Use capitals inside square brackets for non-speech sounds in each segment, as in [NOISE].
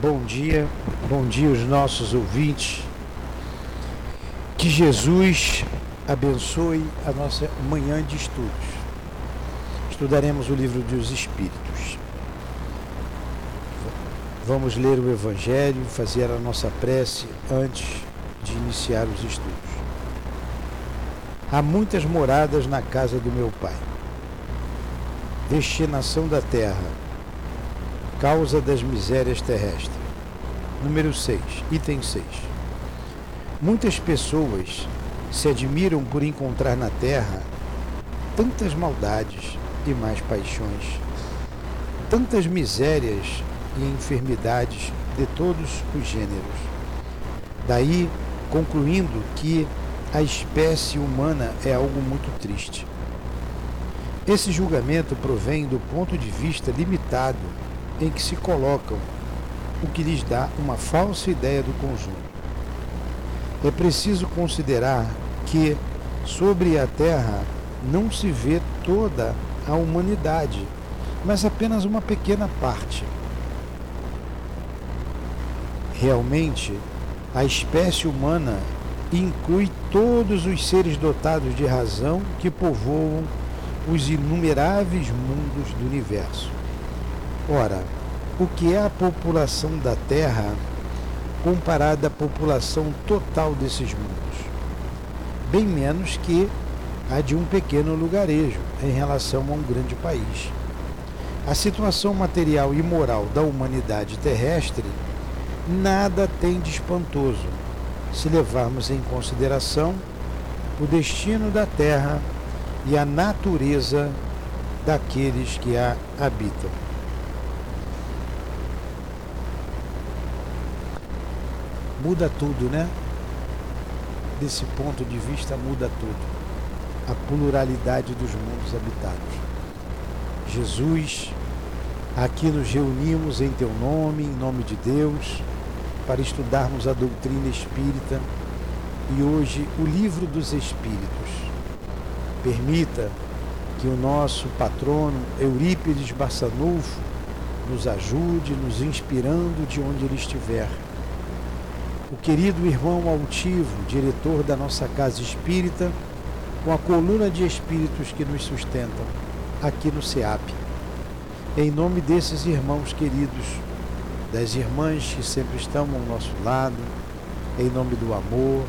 bom dia, bom dia aos nossos ouvintes. Que Jesus abençoe a nossa manhã de estudos. Estudaremos o livro dos Espíritos. Vamos ler o Evangelho, fazer a nossa prece antes de iniciar os estudos. Há muitas moradas na casa do meu Pai. Destinação da terra, causa das misérias terrestres. Número 6, item 6. Muitas pessoas se admiram por encontrar na terra tantas maldades e mais paixões, tantas misérias e enfermidades de todos os gêneros. Daí, concluindo que a espécie humana é algo muito triste. Esse julgamento provém do ponto de vista limitado em que se colocam, o que lhes dá uma falsa ideia do conjunto. É preciso considerar que sobre a Terra não se vê toda a humanidade, mas apenas uma pequena parte. Realmente, a espécie humana inclui todos os seres dotados de razão que povoam os inumeráveis mundos do universo. Ora, o que é a população da Terra comparada à população total desses mundos? Bem menos que a de um pequeno lugarejo em relação a um grande país. A situação material e moral da humanidade terrestre nada tem de espantoso se levarmos em consideração o destino da Terra e a natureza daqueles que a habitam. Muda tudo, né? Desse ponto de vista, muda tudo. A pluralidade dos mundos habitados. Jesus, aqui nos reunimos em Teu nome, em nome de Deus para estudarmos a doutrina espírita e hoje o livro dos Espíritos. Permita que o nosso patrono Eurípides Barçanufo nos ajude, nos inspirando de onde ele estiver. Querido irmão altivo, diretor da nossa casa espírita, com a coluna de espíritos que nos sustentam aqui no SEAP. Em nome desses irmãos queridos, das irmãs que sempre estão ao nosso lado, em nome do amor,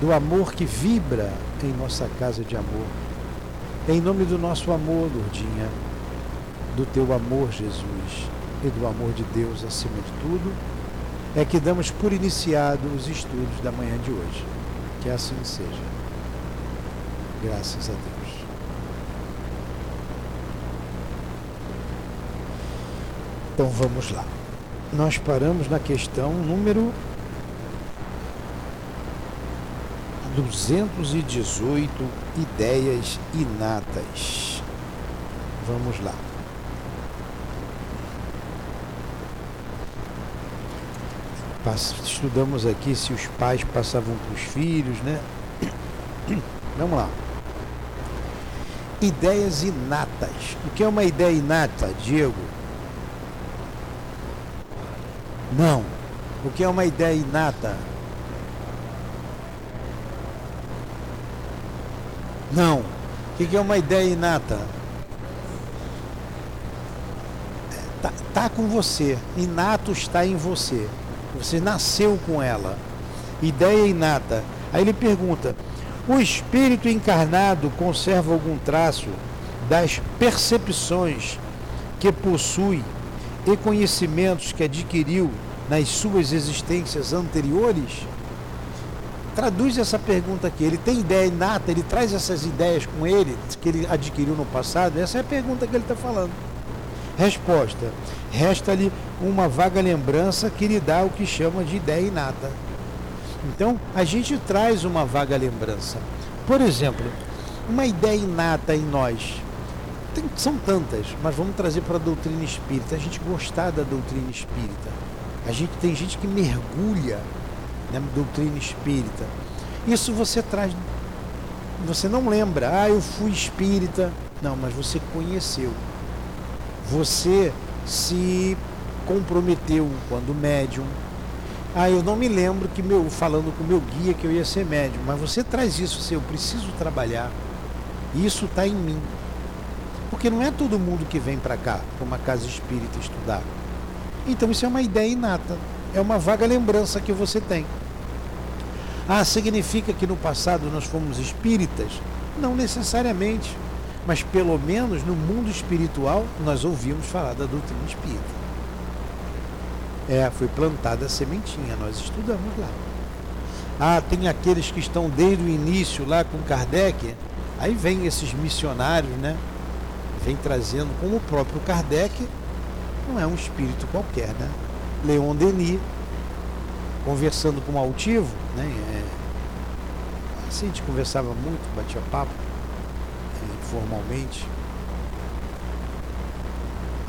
do amor que vibra em nossa casa de amor, em nome do nosso amor, Lourdinha, do teu amor, Jesus, e do amor de Deus acima de tudo, é que damos por iniciado os estudos da manhã de hoje. Que assim seja. Graças a Deus. Então vamos lá nós paramos na questão número 218, ideias inatas. Vamos lá. Estudamos aqui se os pais passavam para os filhos, né? [COUGHS] Vamos lá. Ideias inatas. O que é uma ideia inata, Diego? Não. O que é uma ideia inata? Não. O que é uma ideia inata? Está tá com você. Inato está em você. Você nasceu com ela. Ideia inata. Aí ele pergunta: o espírito encarnado conserva algum traço das percepções que possui e conhecimentos que adquiriu nas suas existências anteriores? Traduz essa pergunta aqui. Ele tem ideia inata, ele traz essas ideias com ele, que ele adquiriu no passado? Essa é a pergunta que ele está falando. Resposta: resta-lhe uma vaga lembrança que lhe dá o que chama de ideia inata. Então, a gente traz uma vaga lembrança. Por exemplo, uma ideia inata em nós. Tem, são tantas, mas vamos trazer para a doutrina espírita. A gente gostar da doutrina espírita a gente tem gente que mergulha na doutrina espírita. Isso você traz. Você não lembra, ah, eu fui espírita. Não, mas você conheceu. Você se comprometeu quando médium. Ah, eu não me lembro que meu falando com meu guia que eu ia ser médium, mas você traz isso, assim, eu preciso trabalhar. Isso está em mim. Porque não é todo mundo que vem para cá, para uma casa espírita estudar. Então isso é uma ideia inata, é uma vaga lembrança que você tem. Ah, significa que no passado nós fomos espíritas? Não necessariamente, mas pelo menos no mundo espiritual nós ouvimos falar da doutrina espírita. É, foi plantada a sementinha, nós estudamos lá. Ah, tem aqueles que estão desde o início lá com Kardec, aí vem esses missionários, né? Vem trazendo, como o próprio Kardec, não é um espírito qualquer, né? Leon Denis, conversando com o altivo, né? É, assim a gente conversava muito, batia papo, é, formalmente.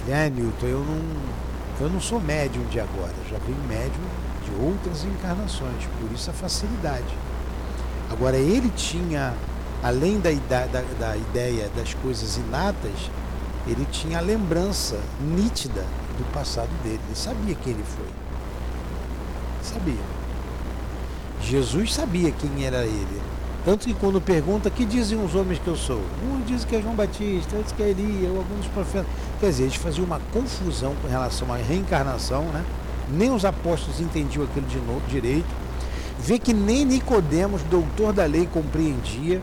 Ah, Newton, eu não, eu não sou médium de agora, já venho médium de outras encarnações, por isso a facilidade. Agora ele tinha, além da, da, da ideia das coisas inatas, ele tinha a lembrança nítida do passado dele. Ele sabia quem ele foi. Sabia. Jesus sabia quem era ele. Tanto que quando pergunta que dizem os homens que eu sou, um diz que é João Batista, outros que é Elia, ou alguns profetas. Quer dizer, eles faziam uma confusão com relação à reencarnação, né? Nem os apóstolos entendiam aquilo de novo, direito. Vê que nem Nicodemos, doutor da lei, compreendia.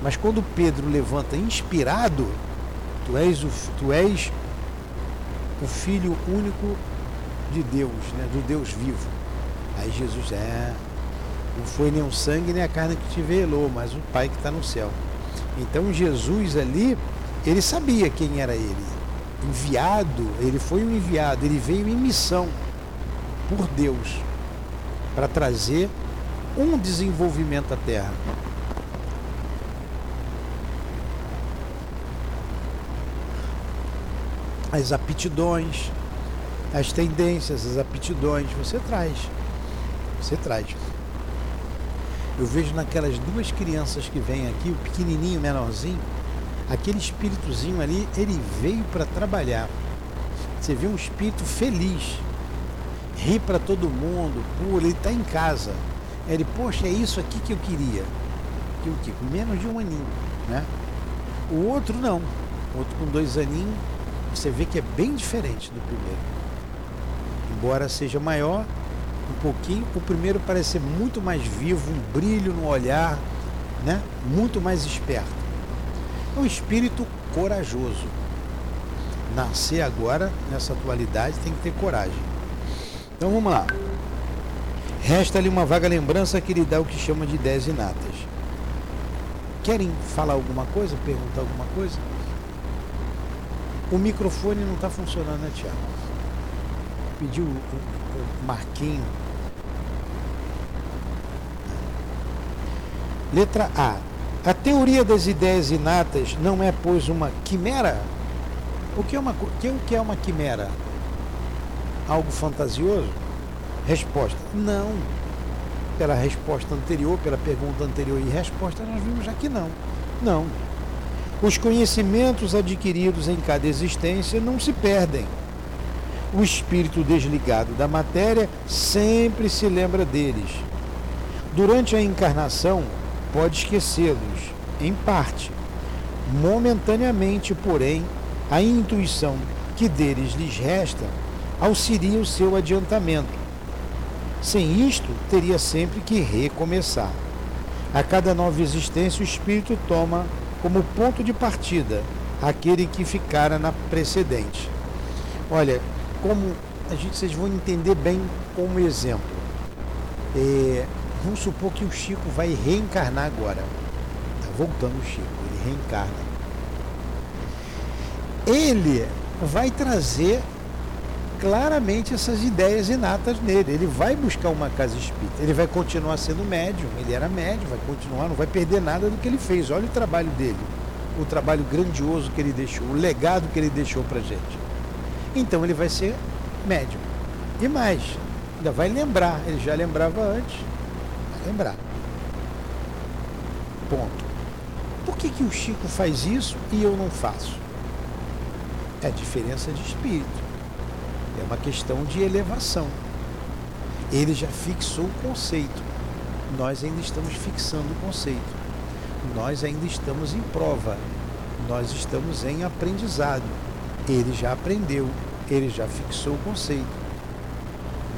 Mas quando Pedro levanta inspirado, tu és o, tu és o filho único de Deus, né? do Deus vivo. Aí Jesus é, não foi nem o sangue nem a carne que te velou, mas o Pai que está no céu. Então Jesus ali, ele sabia quem era ele. Enviado, ele foi um enviado, ele veio em missão por Deus para trazer um desenvolvimento à Terra. As aptidões, as tendências, as aptidões, você traz. Você traz. Eu vejo naquelas duas crianças que vêm aqui, o pequenininho, menorzinho, aquele espíritozinho ali, ele veio para trabalhar. Você vê um espírito feliz, ri para todo mundo, pula, ele está em casa. Ele, poxa, é isso aqui que eu queria. Que o quê? Com menos de um aninho, né? O outro não. O outro com dois aninhos, você vê que é bem diferente do primeiro. Embora seja maior, pouquinho. O primeiro parece ser muito mais vivo, um brilho no olhar, né? muito mais esperto. É um espírito corajoso. Nascer agora, nessa atualidade, tem que ter coragem. Então vamos lá. Resta-lhe uma vaga lembrança que lhe dá o que chama de ideias inatas. Querem falar alguma coisa? Perguntar alguma coisa? O microfone não está funcionando, né, Tiago? Pediu o Marquinho Letra A. A teoria das ideias inatas não é, pois, uma quimera? O que é uma, o que é uma quimera? Algo fantasioso? Resposta: Não. Pela resposta anterior, pela pergunta anterior e resposta, nós vimos que não. Não. Os conhecimentos adquiridos em cada existência não se perdem. O espírito desligado da matéria sempre se lembra deles. Durante a encarnação, pode esquecê-los, em parte. Momentaneamente, porém, a intuição que deles lhes resta auxilia o seu adiantamento. Sem isto, teria sempre que recomeçar. A cada nova existência, o espírito toma como ponto de partida aquele que ficara na precedente. Olha, como a gente, vocês vão entender bem como exemplo. É, Vamos supor que o Chico vai reencarnar agora. Tá voltando o Chico, ele reencarna. Ele vai trazer claramente essas ideias inatas nele. Ele vai buscar uma casa espírita. Ele vai continuar sendo médium. Ele era médium, vai continuar, não vai perder nada do que ele fez. Olha o trabalho dele. O trabalho grandioso que ele deixou, o legado que ele deixou pra gente. Então ele vai ser médium. E mais, ainda vai lembrar. Ele já lembrava antes lembrar. Ponto. Por que, que o Chico faz isso e eu não faço? É diferença de espírito. É uma questão de elevação. Ele já fixou o conceito. Nós ainda estamos fixando o conceito. Nós ainda estamos em prova. Nós estamos em aprendizado. Ele já aprendeu, ele já fixou o conceito.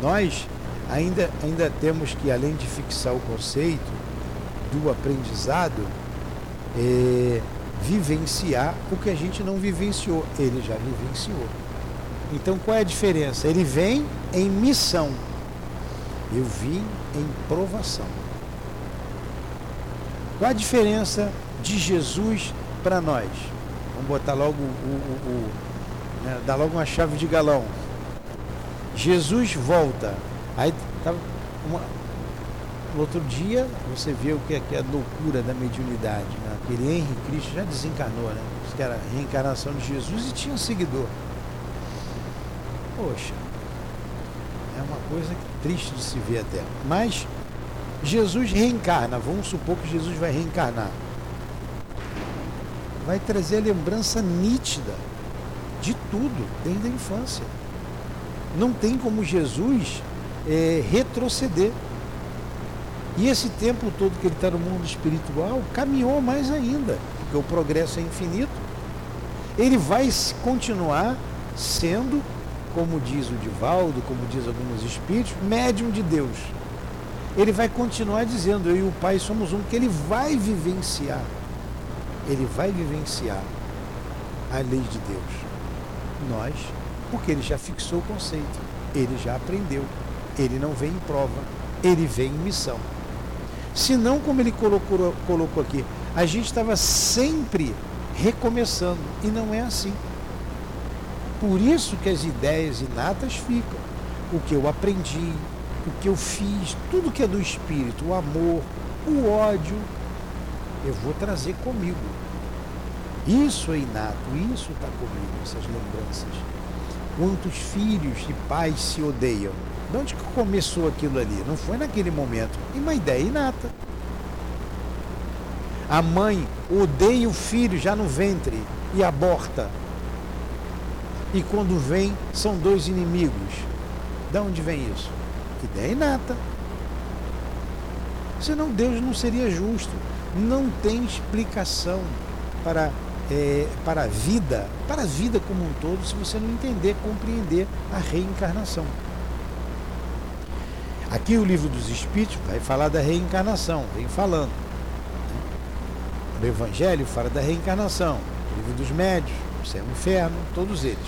Nós ainda, ainda temos que, além de fixar o conceito do aprendizado, é, vivenciar o que a gente não vivenciou. Ele já vivenciou. Então qual é a diferença? Ele vem em missão. Eu vim em provação. Qual a diferença de Jesus para nós? Vamos botar logo o, o, o né, dar logo uma chave de galão. Jesus volta. Aí tá uma, no outro dia você vê o que é, que é a loucura da mediunidade. Né? Aquele Henrique Cristo já desencarnou, né? que era a reencarnação de Jesus e tinha um seguidor. Poxa, é uma coisa triste de se ver até. Mas Jesus reencarna, vamos supor que Jesus vai reencarnar. Vai trazer a lembrança nítida de tudo, desde a infância. Não tem como Jesus é, retroceder. E esse tempo todo que ele está no mundo espiritual, caminhou mais ainda, porque o progresso é infinito. Ele vai continuar sendo como diz o Divaldo, como diz alguns espíritos, médium de Deus. Ele vai continuar dizendo, eu e o Pai somos um, que ele vai vivenciar. Ele vai vivenciar a lei de Deus. Nós, porque ele já fixou o conceito, ele já aprendeu, ele não vem em prova, ele vem em missão. Se não, como ele colocou, colocou aqui, a gente estava sempre recomeçando, e não é assim. Por isso que as ideias inatas ficam. O que eu aprendi, o que eu fiz, tudo que é do espírito, o amor, o ódio, eu vou trazer comigo. Isso é inato, isso está comigo, essas lembranças. Quantos filhos e pais se odeiam? De onde que começou aquilo ali? Não foi naquele momento. E uma ideia inata. A mãe odeia o filho já no ventre e aborta e quando vem são dois inimigos. De onde vem isso? Ideia inata. Senão Deus não seria justo. Não tem explicação para, é, para a vida, para a vida como um todo, se você não entender, compreender a reencarnação. Aqui o livro dos Espíritos vai falar da reencarnação, vem falando. O Evangelho fala da reencarnação, o livro dos médios, céu e inferno, todos eles.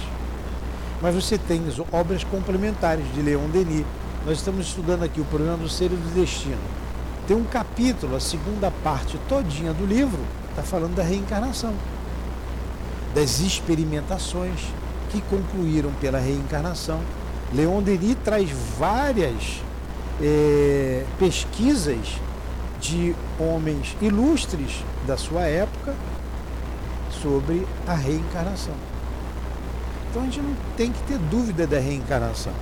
Mas você tem obras complementares de Leon Denis. Nós estamos estudando aqui o problema do ser e do destino. Tem um capítulo, a segunda parte todinha do livro, está falando da reencarnação, das experimentações que concluíram pela reencarnação. Leon Denis traz várias é, pesquisas de homens ilustres da sua época sobre a reencarnação. Então a gente não tem que ter dúvida da reencarnação.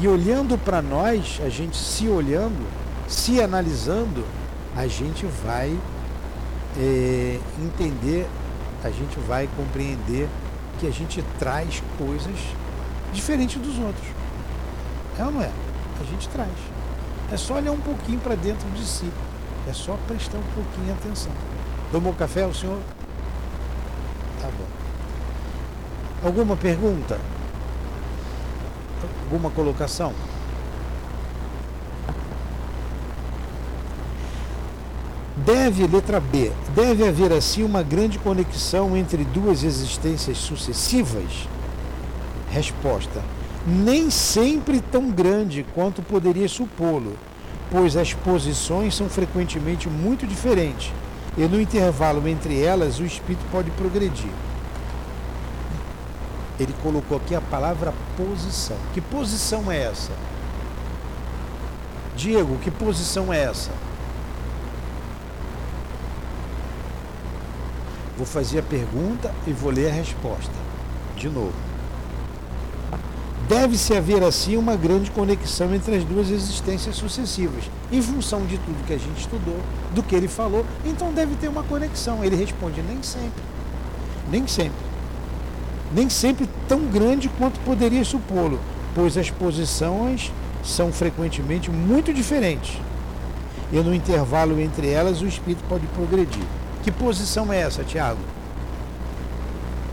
E olhando para nós, a gente se olhando, se analisando, a gente vai é, entender, a gente vai compreender que a gente traz coisas diferentes dos outros. É ou não é? A gente traz. É só olhar um pouquinho para dentro de si. É só prestar um pouquinho atenção. Tomou café o senhor? Tá bom. Alguma pergunta? Alguma colocação? Deve, letra B, deve haver assim uma grande conexão entre duas existências sucessivas? Resposta: Nem sempre tão grande quanto poderia supô-lo, pois as posições são frequentemente muito diferentes e no intervalo entre elas o espírito pode progredir. Ele colocou aqui a palavra posição. Que posição é essa? Diego, que posição é essa? Vou fazer a pergunta e vou ler a resposta. De novo. Deve-se haver assim uma grande conexão entre as duas existências sucessivas, em função de tudo que a gente estudou, do que ele falou, então deve ter uma conexão. Ele responde: nem sempre. Nem sempre. Nem sempre tão grande quanto poderia supô-lo, pois as posições são frequentemente muito diferentes. E no intervalo entre elas o espírito pode progredir. Que posição é essa, Tiago?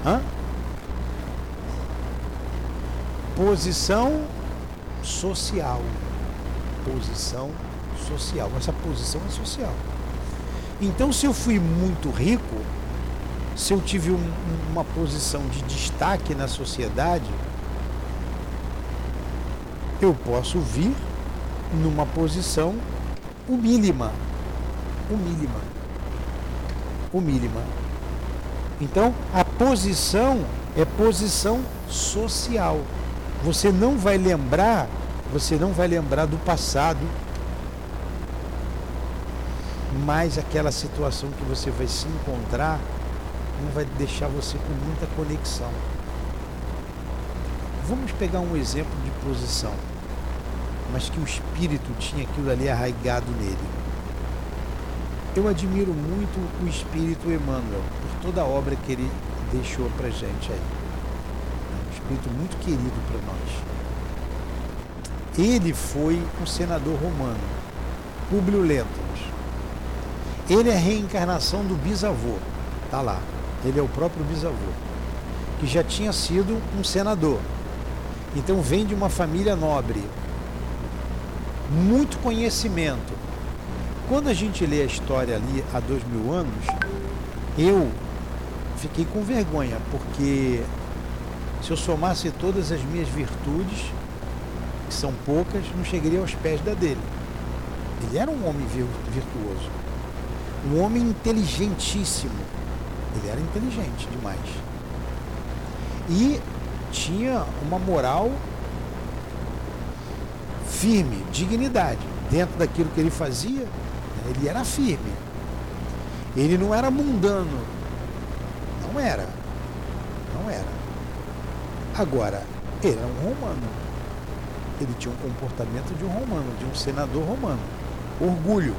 Hã? Posição social. Posição social. Essa posição é social. Então, se eu fui muito rico, se eu tive um, uma posição de destaque na sociedade, eu posso vir numa posição humílima. Humílima. Humílima. Então, a posição é posição social. Você não vai lembrar, você não vai lembrar do passado, mas aquela situação que você vai se encontrar não vai deixar você com muita conexão. Vamos pegar um exemplo de posição, mas que o espírito tinha aquilo ali arraigado nele. Eu admiro muito o espírito Emmanuel por toda a obra que ele deixou para gente aí. Espírito muito querido para nós. Ele foi um senador romano, Públio Lentulus. Ele é a reencarnação do bisavô, tá lá. Ele é o próprio bisavô, que já tinha sido um senador. Então vem de uma família nobre, muito conhecimento. Quando a gente lê a história ali há dois mil anos, eu fiquei com vergonha, porque se eu somasse todas as minhas virtudes, que são poucas, não chegaria aos pés da dele. Ele era um homem virtuoso, um homem inteligentíssimo. Ele era inteligente demais. E tinha uma moral firme, dignidade. Dentro daquilo que ele fazia, ele era firme. Ele não era mundano. Não era. Não era. Agora, ele era um romano. Ele tinha um comportamento de um romano, de um senador romano. Orgulho.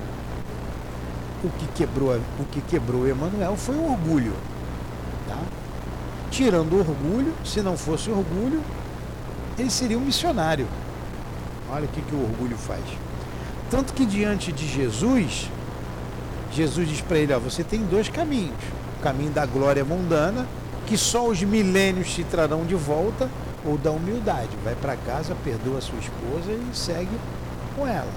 O que quebrou, o que quebrou Emanuel foi o orgulho. Tá? Tirando o orgulho, se não fosse orgulho, ele seria um missionário. Olha o que, que o orgulho faz. Tanto que diante de Jesus, Jesus diz para ele: ó, você tem dois caminhos. O caminho da glória mundana, que só os milênios te trarão de volta, ou da humildade. Vai para casa, perdoa sua esposa e segue com ela.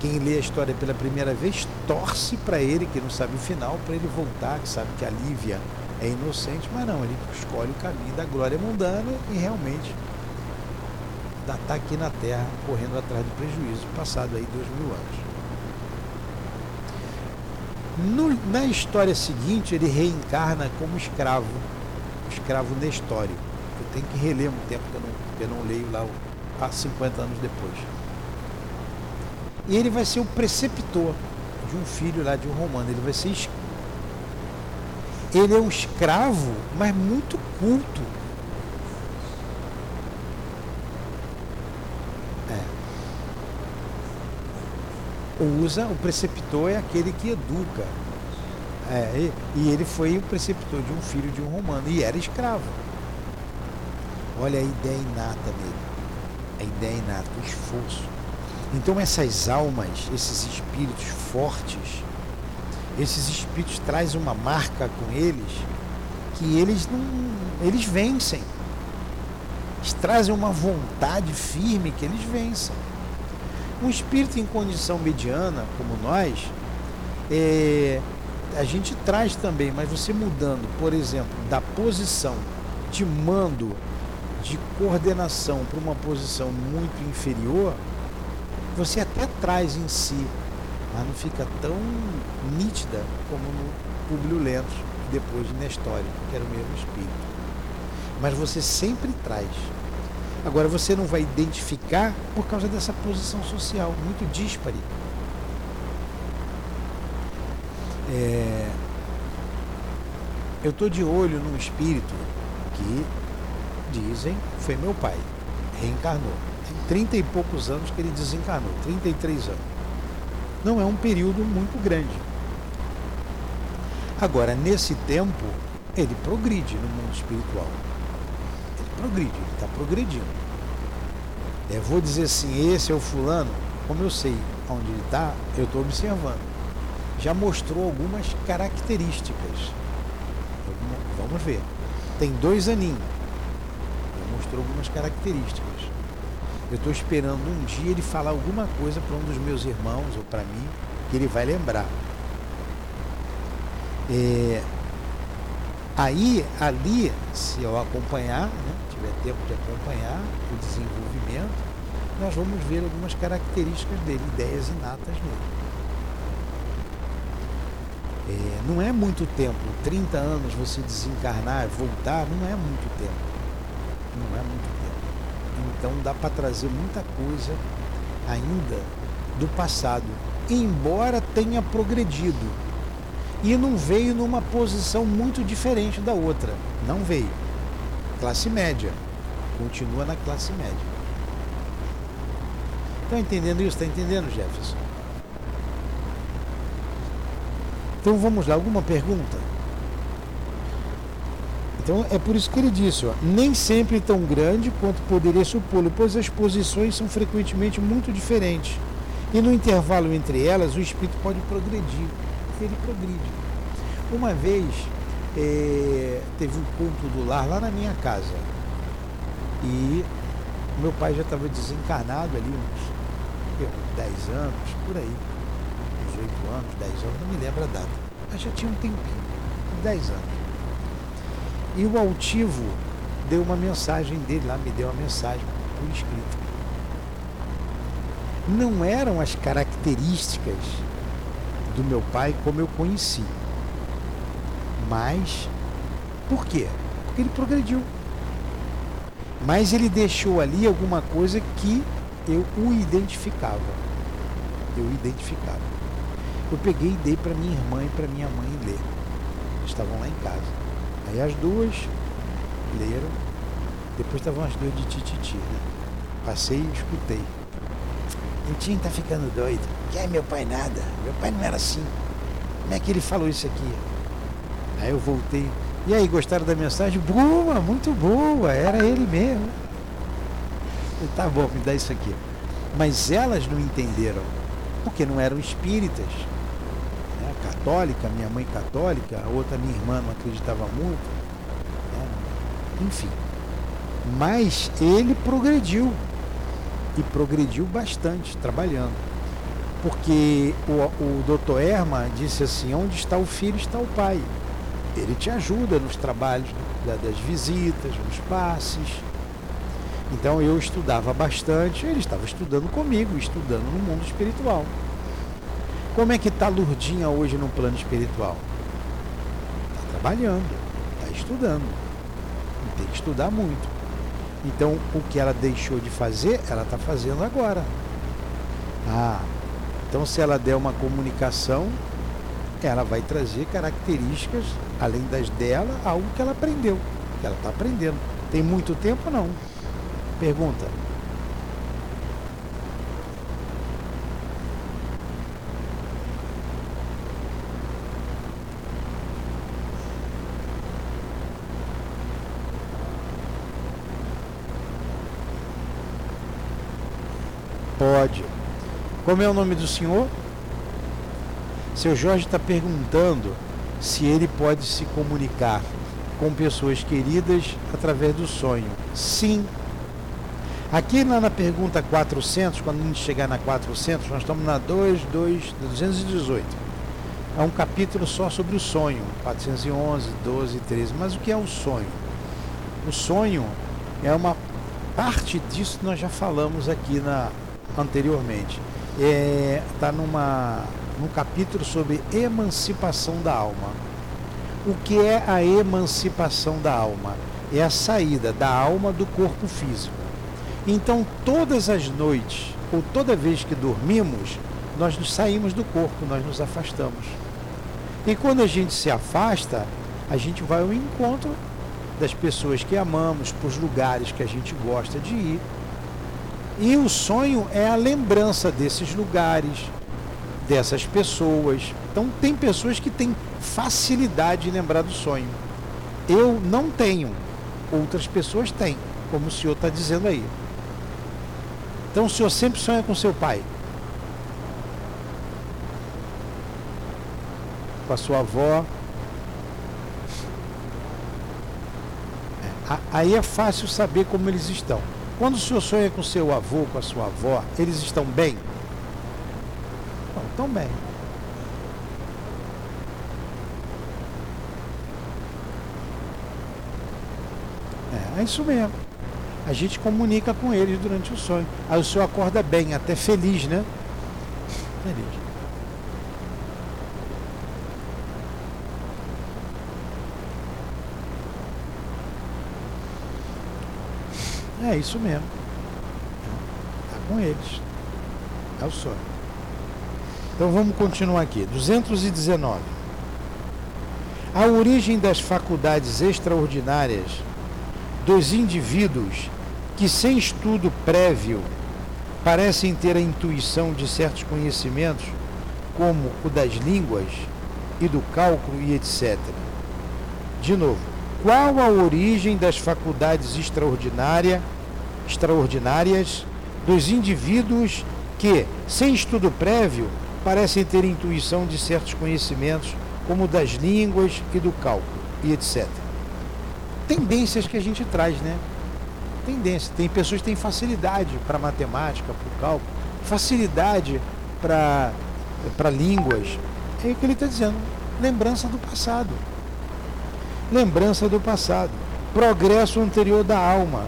Quem lê a história pela primeira vez torce para ele, que não sabe o final, para ele voltar, que sabe que a Lívia é inocente, mas não, ele escolhe o caminho da glória mundana e realmente está aqui na Terra correndo atrás do prejuízo, passado aí dois mil anos. No, na história seguinte, ele reencarna como escravo, escravo Nestório. Eu tenho que reler um tempo que eu não, que eu não leio lá há 50 anos depois. E ele vai ser o preceptor de um filho lá de um romano. Ele vai ser ele é um escravo, mas muito culto. Usa, o preceptor é aquele que educa. É, e ele foi o preceptor de um filho de um romano e era escravo. Olha a ideia inata dele. A ideia inata, o esforço. Então essas almas, esses espíritos fortes, esses espíritos trazem uma marca com eles que eles não eles vencem. Eles trazem uma vontade firme que eles vencem. Um espírito em condição mediana, como nós, é, a gente traz também, mas você mudando, por exemplo, da posição de mando, de coordenação para uma posição muito inferior, você até traz em si mas não fica tão nítida como no Públio Lento, depois de Nestório, que era o mesmo espírito. Mas você sempre traz. Agora você não vai identificar por causa dessa posição social muito díspare. É... Eu estou de olho num espírito que dizem foi meu pai, reencarnou. Tem 30 e poucos anos que ele desencarnou, 33 anos não é um período muito grande. Agora, nesse tempo, ele progride no mundo espiritual. Ele progride, ele está progredindo. É, vou dizer assim, esse é o fulano, como eu sei onde ele está, eu estou observando. Já mostrou algumas características. Vamos ver. Tem dois aninhos. Já mostrou algumas características. Eu estou esperando um dia ele falar alguma coisa para um dos meus irmãos ou para mim que ele vai lembrar. É, aí, ali, se eu acompanhar, né, tiver tempo de acompanhar o desenvolvimento, nós vamos ver algumas características dele, ideias inatas nele. É, não é muito tempo, 30 anos você desencarnar, voltar, não é muito tempo. Não é muito tempo. Então dá para trazer muita coisa ainda do passado, embora tenha progredido. E não veio numa posição muito diferente da outra. Não veio. Classe média. Continua na classe média. Está entendendo isso? Está entendendo, Jefferson? Então vamos lá, alguma pergunta? Então é por isso que ele disse, ó, nem sempre tão grande quanto poderia supô-lo, pois as posições são frequentemente muito diferentes. E no intervalo entre elas, o espírito pode progredir. Ele progride. Uma vez é, teve um culto do lar lá na minha casa. E meu pai já estava desencarnado ali uns 10 anos, por aí. 18 anos, 10 anos, não me lembro a data. Mas já tinha um tempinho, 10 anos. E o altivo deu uma mensagem dele lá, me deu uma mensagem por escrito. Não eram as características do meu pai como eu conheci. Mas, por quê? Porque ele progrediu. Mas ele deixou ali alguma coisa que eu o identificava. Eu identificava. Eu peguei e dei para minha irmã e para minha mãe ler. Estavam lá em casa. Aí as duas leram. Depois estavam as duas de tititi. Né? Passei e escutei. O Tim tá ficando doido. Que é meu pai nada. Meu pai não era assim. Como é que ele falou isso aqui? Aí eu voltei. E aí, gostaram da mensagem? Boa, muito boa. Era ele mesmo. Eu, tá bom, me dá isso aqui. Mas elas não entenderam. Porque não eram espíritas católica, minha mãe católica, a outra minha irmã não acreditava muito. Né? Enfim. Mas ele progrediu. E progrediu bastante, trabalhando. Porque o, o doutor Erma disse assim, onde está o filho, está o pai. Ele te ajuda nos trabalhos das visitas, nos passes. Então eu estudava bastante, ele estava estudando comigo, estudando no mundo espiritual. Como é que está Lurdinha hoje no plano espiritual? Está trabalhando, está estudando. E tem que estudar muito. Então, o que ela deixou de fazer, ela está fazendo agora. Ah, então se ela der uma comunicação, ela vai trazer características, além das dela, algo que ela aprendeu, que ela está aprendendo. Tem muito tempo não? Pergunta. Pode. Como é o nome do senhor? Seu Jorge está perguntando se ele pode se comunicar com pessoas queridas através do sonho. Sim. Aqui na, na pergunta 400, quando a gente chegar na 400, nós estamos na 2, 2, 218. É um capítulo só sobre o sonho, 411, 12, 13. Mas o que é o sonho? O sonho é uma parte disso que nós já falamos aqui na, anteriormente. Está é, tá numa, num capítulo sobre emancipação da alma. O que é a emancipação da alma? É a saída da alma do corpo físico. Então, todas as noites, ou toda vez que dormimos, nós nos saímos do corpo, nós nos afastamos. E quando a gente se afasta, a gente vai ao encontro das pessoas que amamos, para os lugares que a gente gosta de ir, e o sonho é a lembrança desses lugares, dessas pessoas. Então, tem pessoas que têm facilidade em lembrar do sonho. Eu não tenho. outras pessoas têm, como o senhor está dizendo aí. Então o senhor sempre sonha com seu pai. Com a sua avó. É, aí é fácil saber como eles estão. Quando o senhor sonha com seu avô, com a sua avó, eles estão bem? Estão bem. É, é isso mesmo. A gente comunica com eles durante o sonho. Aí o senhor acorda bem, até feliz, né? Feliz. É isso mesmo. Está com eles. É o sonho. Então vamos continuar aqui. 219. A origem das faculdades extraordinárias dos indivíduos que, sem estudo prévio, parecem ter a intuição de certos conhecimentos, como o das línguas e do cálculo e etc. De novo, qual a origem das faculdades extraordinárias? extraordinárias dos indivíduos que, sem estudo prévio, parecem ter intuição de certos conhecimentos, como das línguas e do cálculo, e etc. Tendências que a gente traz, né? Tendência. Tem pessoas que têm facilidade para matemática, para o cálculo, facilidade para línguas. É o que ele está dizendo. Lembrança do passado. Lembrança do passado. Progresso anterior da alma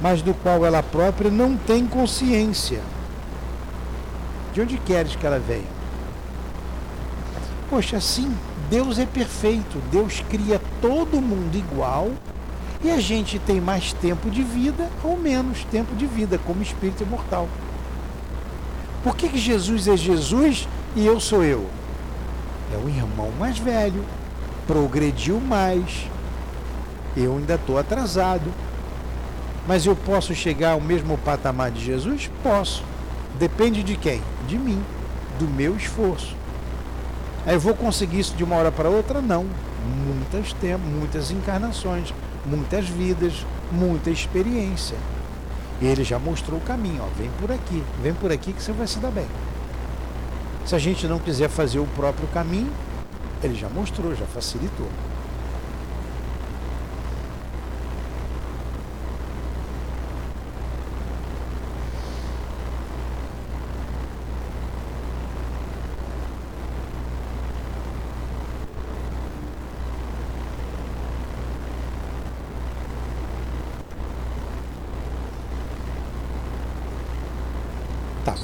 mas do qual ela própria não tem consciência. De onde queres que ela venha? Poxa, assim, Deus é perfeito, Deus cria todo mundo igual e a gente tem mais tempo de vida ou menos tempo de vida como espírito imortal. Por que, que Jesus é Jesus e eu sou eu? É o irmão mais velho, progrediu mais, eu ainda estou atrasado. Mas eu posso chegar ao mesmo patamar de Jesus? Posso. Depende de quem? De mim, do meu esforço. Aí eu vou conseguir isso de uma hora para outra? Não. Muitas tempos, muitas encarnações, muitas vidas, muita experiência. Ele já mostrou o caminho, ó, vem por aqui, vem por aqui que você vai se dar bem. Se a gente não quiser fazer o próprio caminho, ele já mostrou, já facilitou.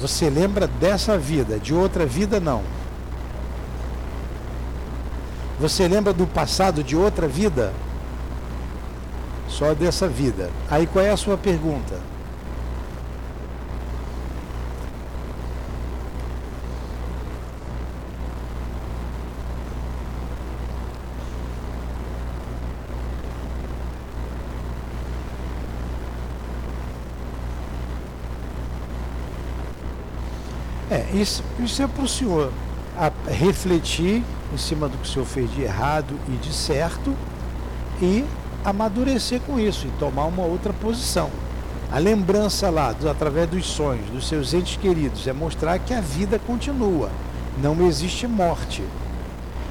Você lembra dessa vida, de outra vida não. Você lembra do passado de outra vida? Só dessa vida. Aí qual é a sua pergunta? Isso, isso é para o senhor refletir em cima do que o senhor fez de errado e de certo e amadurecer com isso e tomar uma outra posição. A lembrança lá, do, através dos sonhos, dos seus entes queridos, é mostrar que a vida continua, não existe morte.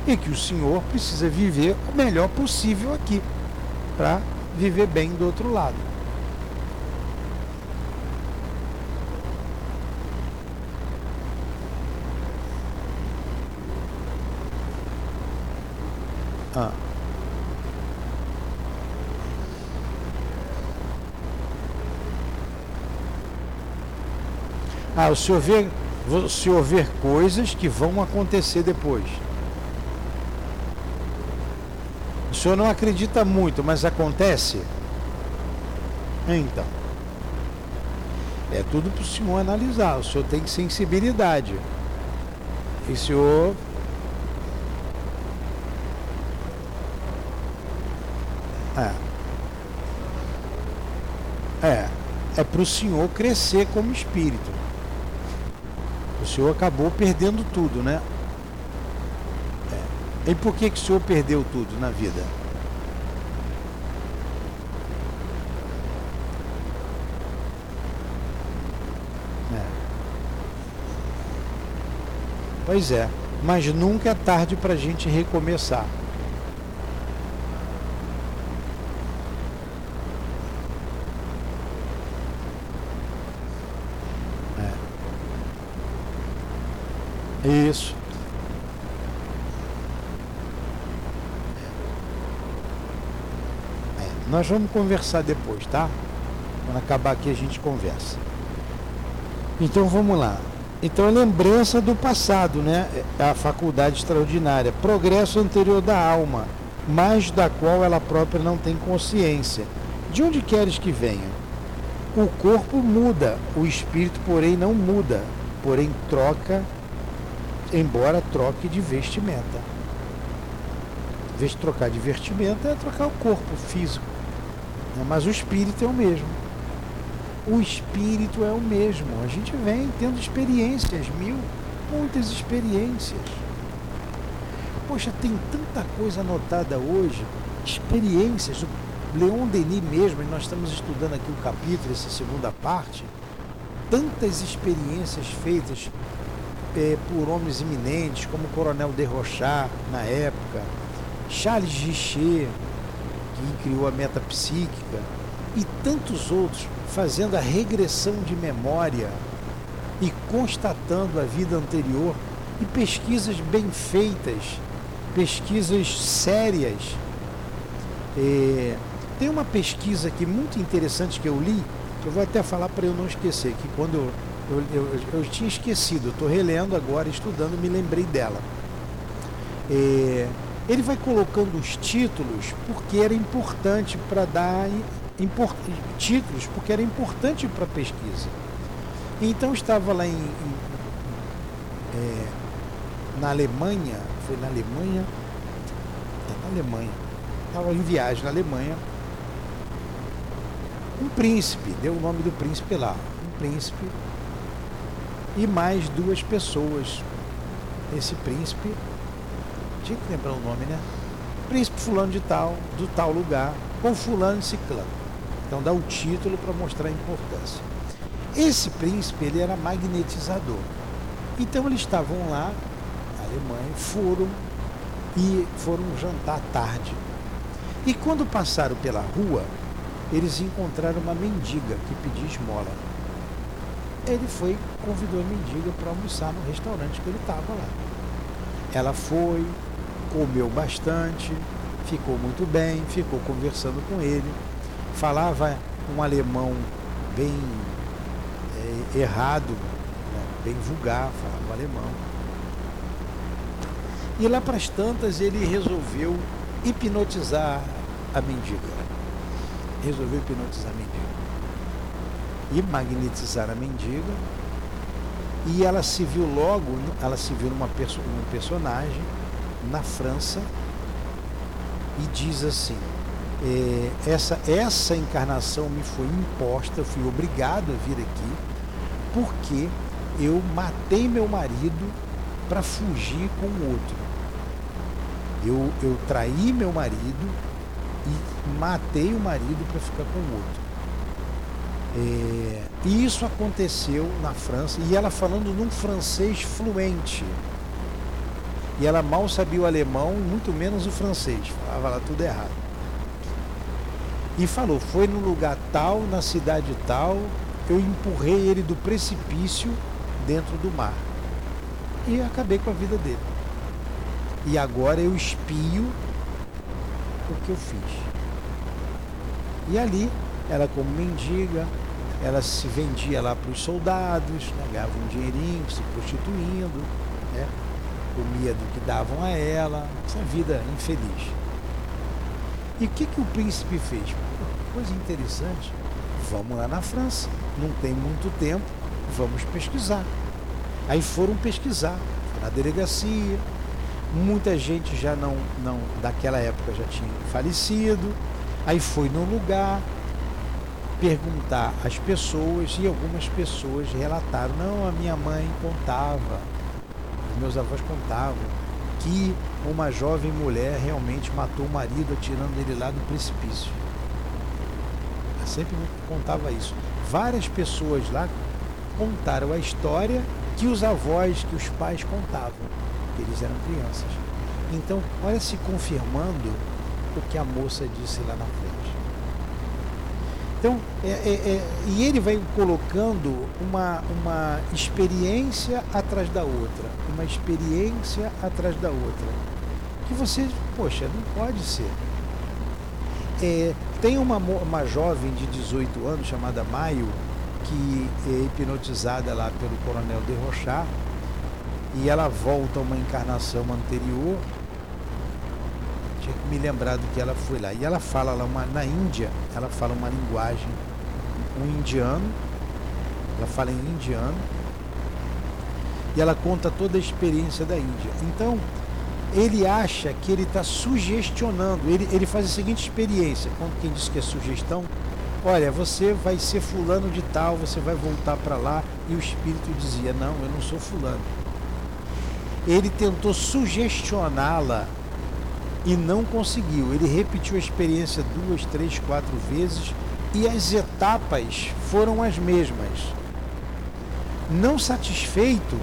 E que o senhor precisa viver o melhor possível aqui, para viver bem do outro lado. Ah. Ah, o senhor vê, o senhor vê coisas que vão acontecer depois. O senhor não acredita muito, mas acontece? Então. É tudo para o senhor analisar. O senhor tem sensibilidade. E o senhor é para o senhor crescer como espírito. O senhor acabou perdendo tudo, né? É. E por que, que o senhor perdeu tudo na vida? É. Pois é, mas nunca é tarde para a gente recomeçar. Nós vamos conversar depois, tá? Quando acabar aqui a gente conversa. Então vamos lá. Então lembrança do passado, né? É a faculdade extraordinária, progresso anterior da alma, mas da qual ela própria não tem consciência. De onde queres que venha? O corpo muda, o espírito, porém, não muda, porém troca, embora troque de vestimenta. Em vez de trocar de vestimenta, é trocar o corpo físico. Né? Mas o espírito é o mesmo o espírito é o mesmo. A gente vem tendo experiências, mil, muitas experiências. Poxa, tem tanta coisa anotada hoje, experiências. O Leon Denis mesmo, nós estamos estudando aqui o capítulo, essa segunda parte, tantas experiências feitas é, por homens eminentes, como o Coronel de Rochard, na época, Charles Richer, que criou a metapsíquica, e tantos outros fazendo a regressão de memória e constatando a vida anterior e pesquisas bem feitas, pesquisas sérias. É, tem uma pesquisa aqui muito interessante que eu li, que eu vou até falar para eu não esquecer, que quando eu, eu, eu, eu tinha esquecido, estou relendo agora, estudando, me lembrei dela. É, ele vai colocando os títulos porque era importante para dar títulos, porque era importante para a pesquisa. Então estava lá em, em é, na Alemanha, foi na Alemanha, é, na Alemanha, estava em viagem na Alemanha, um príncipe, deu o nome do príncipe lá, um príncipe e mais duas pessoas. Esse príncipe, tinha que lembrar o nome, né? Príncipe fulano de tal, do tal lugar, com fulano e ciclano. Então dá o título para mostrar a importância. Esse príncipe ele era magnetizador. Então eles estavam lá, na Alemanha, foram e foram jantar tarde. E quando passaram pela rua, eles encontraram uma mendiga que pedia esmola. Ele foi, convidou a mendiga para almoçar no restaurante que ele estava lá. Ela foi, comeu bastante, ficou muito bem, ficou conversando com ele falava um alemão bem é, errado, né? bem vulgar, falava alemão. E lá para as tantas ele resolveu hipnotizar a mendiga. Resolveu hipnotizar a mendiga. E magnetizar a mendiga. E ela se viu logo, ela se viu numa perso um personagem na França e diz assim, é, essa, essa encarnação me foi imposta, eu fui obrigado a vir aqui, porque eu matei meu marido para fugir com o outro. Eu, eu traí meu marido e matei o marido para ficar com o outro. É, e isso aconteceu na França, e ela falando num francês fluente. E ela mal sabia o alemão, muito menos o francês, falava lá tudo errado e falou: foi no lugar tal, na cidade tal, eu empurrei ele do precipício dentro do mar. E acabei com a vida dele. E agora eu espio o que eu fiz. E ali, ela como mendiga, ela se vendia lá para os soldados, né, ganhava um dinheirinho, se prostituindo, né, comia do que davam a ela, essa vida infeliz. E o que, que o príncipe fez? Coisa interessante. Vamos lá na França. Não tem muito tempo. Vamos pesquisar. Aí foram pesquisar. Na delegacia. Muita gente já não, não, daquela época já tinha falecido. Aí foi no lugar perguntar às pessoas e algumas pessoas relataram, não, a minha mãe contava, os meus avós contavam que uma jovem mulher realmente matou o marido atirando ele lá do precipício. Eu sempre contava isso. Várias pessoas lá contaram a história que os avós, que os pais contavam, que eles eram crianças. Então, olha se confirmando o que a moça disse lá na frente. Então, é, é, é, e ele vai colocando uma, uma experiência atrás da outra, uma experiência atrás da outra. Que você, poxa, não pode ser. É, tem uma, uma jovem de 18 anos chamada Maio, que é hipnotizada lá pelo coronel de Rochard, e ela volta a uma encarnação anterior. Tinha que me lembrar do que ela foi lá. E ela fala lá uma, na Índia, ela fala uma linguagem, um indiano, ela fala em indiano, e ela conta toda a experiência da Índia. Então, ele acha que ele está sugestionando, ele, ele faz a seguinte experiência, quando quem diz que é sugestão, olha, você vai ser fulano de tal, você vai voltar para lá, e o espírito dizia, não, eu não sou fulano. Ele tentou sugestioná-la e não conseguiu. Ele repetiu a experiência duas, três, quatro vezes e as etapas foram as mesmas. Não satisfeito,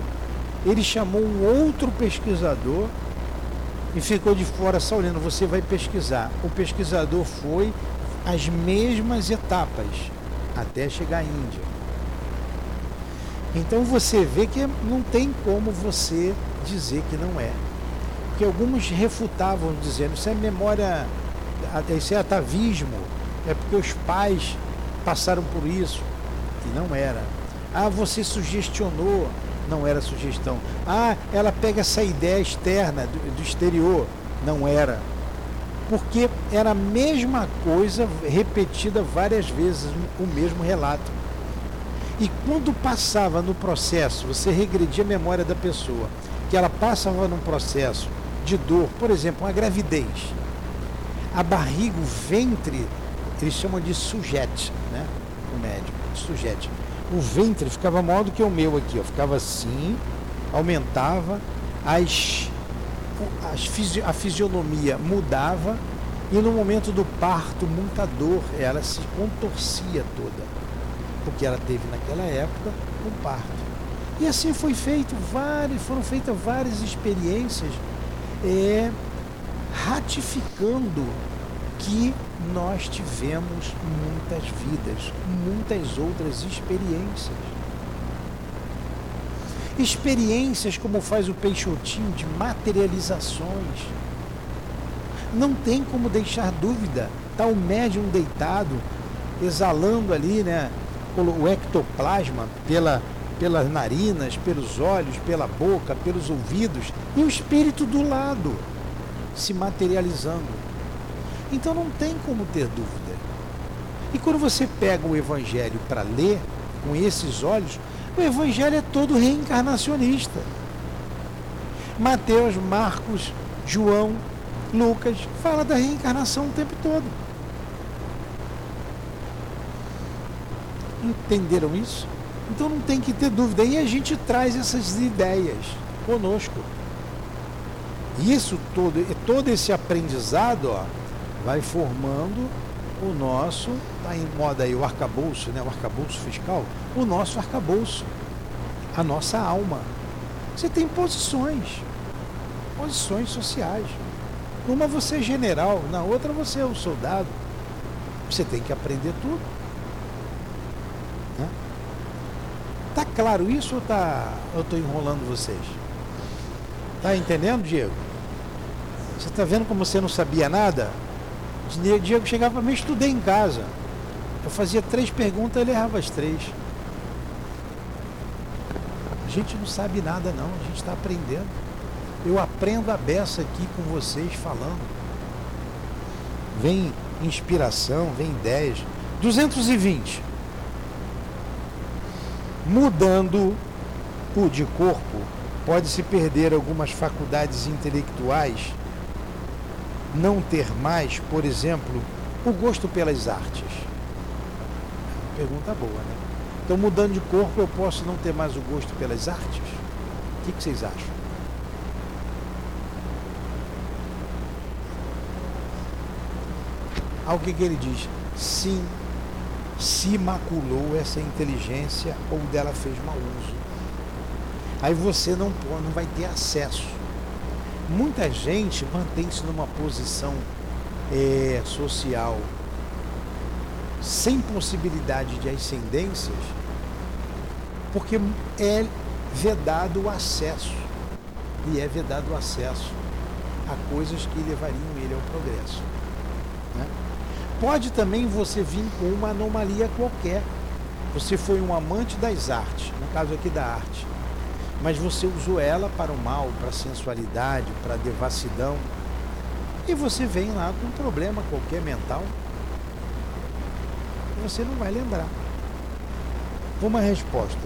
ele chamou um outro pesquisador e ficou de fora só olhando. Você vai pesquisar. O pesquisador foi as mesmas etapas até chegar à Índia. Então você vê que não tem como você dizer que não é. Porque alguns refutavam dizendo isso é memória, isso é atavismo, é porque os pais passaram por isso. E não era. Ah, você sugestionou, não era sugestão. Ah, ela pega essa ideia externa do, do exterior, não era porque era a mesma coisa repetida várias vezes, o mesmo relato. E quando passava no processo, você regredia a memória da pessoa, que ela passava num processo de dor, por exemplo, uma gravidez, a barriga, o ventre, eles chamam de sujete, né? O médico, sujete. O ventre ficava maior do que o meu aqui, ó, ficava assim, aumentava, as a fisionomia mudava e no momento do parto, muita dor, ela se contorcia toda, porque ela teve naquela época um parto. E assim foi feito várias, foram feitas várias experiências é, ratificando que nós tivemos muitas vidas, muitas outras experiências. Experiências como faz o Peixotinho de materializações. Não tem como deixar dúvida. Está o médium deitado, exalando ali né, o ectoplasma pela, pelas narinas, pelos olhos, pela boca, pelos ouvidos, e o espírito do lado, se materializando. Então não tem como ter dúvida. E quando você pega o Evangelho para ler com esses olhos, o Evangelho é todo reencarnacionista. Mateus, Marcos, João, Lucas fala da reencarnação o tempo todo. Entenderam isso? Então não tem que ter dúvida. E a gente traz essas ideias conosco. Isso todo, todo esse aprendizado ó, vai formando o nosso, está em moda aí o arcabouço, né? o arcabouço fiscal, o nosso arcabouço, a nossa alma. Você tem posições, posições sociais. Numa você é general, na outra você é um soldado. Você tem que aprender tudo. Né? Tá claro isso ou tá, eu estou enrolando vocês? Tá entendendo, Diego? Você está vendo como você não sabia nada? O Diego chegava para mim, estudei em casa. Eu fazia três perguntas, ele errava as três. A gente não sabe nada não, a gente está aprendendo. Eu aprendo a beça aqui com vocês falando. Vem inspiração, vem ideias. 220. Mudando o de corpo, pode-se perder algumas faculdades intelectuais não ter mais, por exemplo, o gosto pelas artes? Pergunta boa, né? Então, mudando de corpo, eu posso não ter mais o gosto pelas artes? O que, que vocês acham? Ao que, que ele diz? Sim, se maculou essa inteligência ou dela fez mau uso. Aí você não, não vai ter acesso. Muita gente mantém-se numa posição é, social sem possibilidade de ascendências, porque é vedado o acesso. E é vedado o acesso a coisas que levariam ele ao progresso. Pode também você vir com uma anomalia qualquer. Você foi um amante das artes, no caso aqui da arte, mas você usou ela para o mal, para a sensualidade, para a devassidão, e você vem lá com um problema qualquer mental, você não vai lembrar. Uma resposta: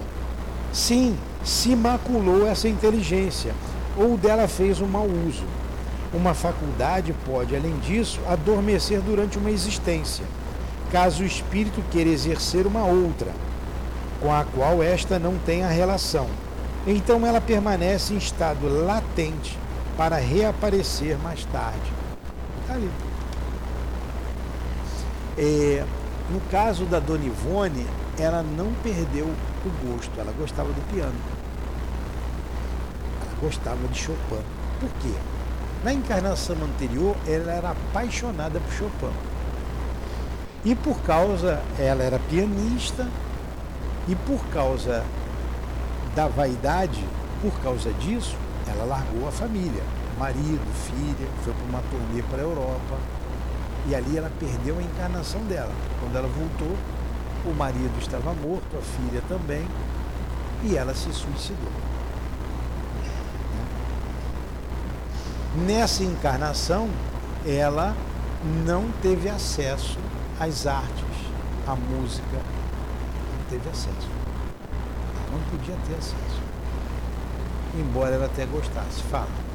sim, se maculou essa inteligência, ou dela fez um mau uso. Uma faculdade pode, além disso, adormecer durante uma existência, caso o espírito queira exercer uma outra, com a qual esta não tenha relação. Então ela permanece em estado latente para reaparecer mais tarde. Está ali. É, no caso da Dona Ivone, ela não perdeu o gosto, ela gostava do piano. Ela gostava de Chopin. Por quê? Na encarnação anterior, ela era apaixonada por Chopin. E por causa, ela era pianista, e por causa da vaidade, por causa disso, ela largou a família, marido, filha, foi para uma turnê para a Europa. E ali ela perdeu a encarnação dela. Quando ela voltou, o marido estava morto, a filha também, e ela se suicidou. Nessa encarnação, ela não teve acesso às artes, à música, não teve acesso. Não podia ter acesso. Embora ela até gostasse. Fala.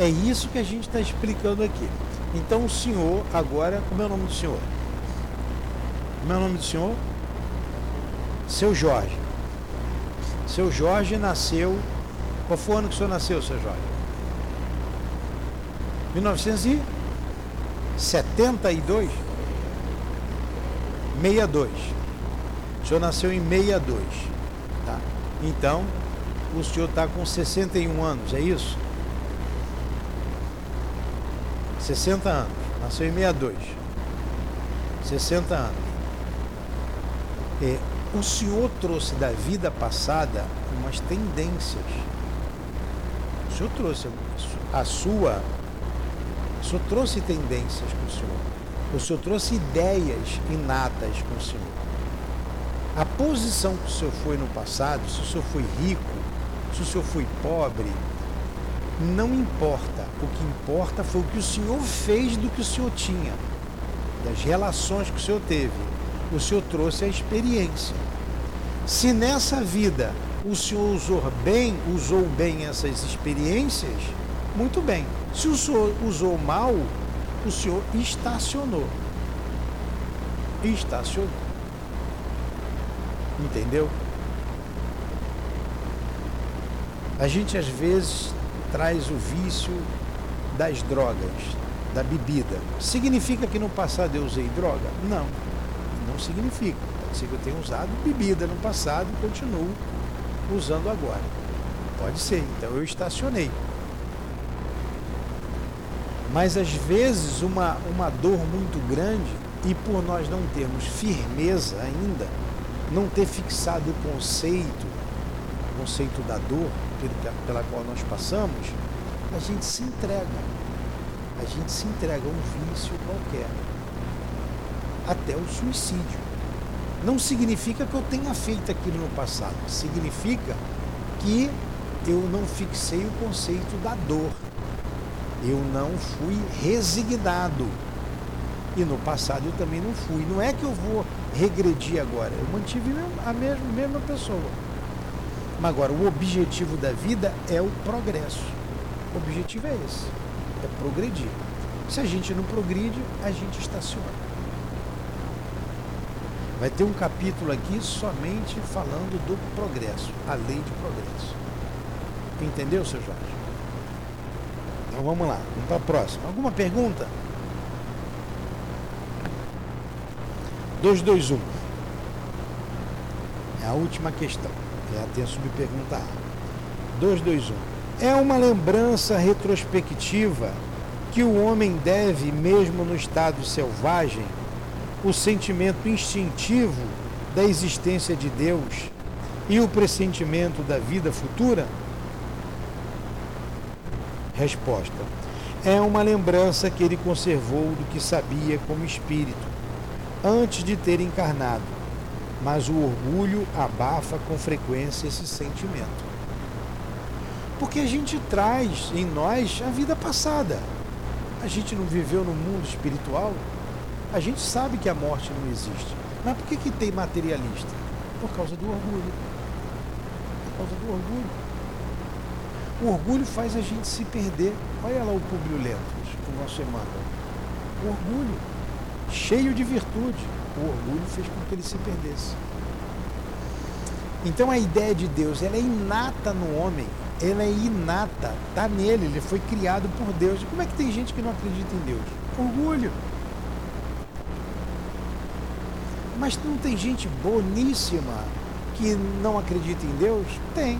É isso que a gente está explicando aqui. Então o senhor, agora, como é o nome do senhor? Como é o nome do senhor? Seu Jorge. Seu Jorge nasceu. Qual foi o ano que o senhor nasceu, seu Jorge? 1972? 62. O senhor nasceu em 62. Tá? Então, o senhor está com 61 anos, é isso? 60 anos. Nasceu em 62. 60 anos. É, o senhor trouxe da vida passada umas tendências. O senhor trouxe a sua. O senhor trouxe tendências com o senhor. O senhor trouxe ideias inatas com o senhor. A posição que o senhor foi no passado, se o senhor foi rico, se o senhor foi pobre, não importa. O que importa foi o que o Senhor fez do que o Senhor tinha, das relações que o Senhor teve. O Senhor trouxe a experiência. Se nessa vida o Senhor usou bem, usou bem essas experiências, muito bem. Se o Senhor usou mal, o Senhor estacionou. Estacionou. Entendeu? A gente às vezes traz o vício das drogas, da bebida. Significa que no passado eu usei droga? Não, não significa. Pode ser que eu tenha usado bebida no passado e continuo usando agora. Pode ser, então eu estacionei. Mas às vezes uma, uma dor muito grande e por nós não termos firmeza ainda, não ter fixado o conceito, o conceito da dor, pela qual nós passamos, a gente se entrega. A gente se entrega a um vício qualquer. Até o suicídio. Não significa que eu tenha feito aquilo no passado. Significa que eu não fixei o conceito da dor. Eu não fui resignado. E no passado eu também não fui. Não é que eu vou regredir agora. Eu mantive a mesma, mesma pessoa. Mas agora, o objetivo da vida é o progresso. O objetivo é esse. é progredir. Se a gente não progride, a gente estaciona. Vai ter um capítulo aqui somente falando do progresso, a lei de progresso. Entendeu, seu Jorge? Então vamos lá, vamos para a próxima. Alguma pergunta? 221. É a última questão. É a subpergunta A. 221. É uma lembrança retrospectiva que o homem deve, mesmo no estado selvagem, o sentimento instintivo da existência de Deus e o pressentimento da vida futura? Resposta: É uma lembrança que ele conservou do que sabia como espírito, antes de ter encarnado, mas o orgulho abafa com frequência esse sentimento. Porque a gente traz em nós a vida passada. A gente não viveu no mundo espiritual, a gente sabe que a morte não existe. Mas por que, que tem materialista? Por causa do orgulho. Por causa do orgulho. O orgulho faz a gente se perder. Olha lá o Publio Lentos, o nosso Emmanuel. O orgulho, cheio de virtude, o orgulho fez com que ele se perdesse. Então a ideia de Deus, ela é inata no homem, ela é inata, está nele, ele foi criado por Deus. E como é que tem gente que não acredita em Deus? Orgulho. Mas não tem gente boníssima que não acredita em Deus? Tem.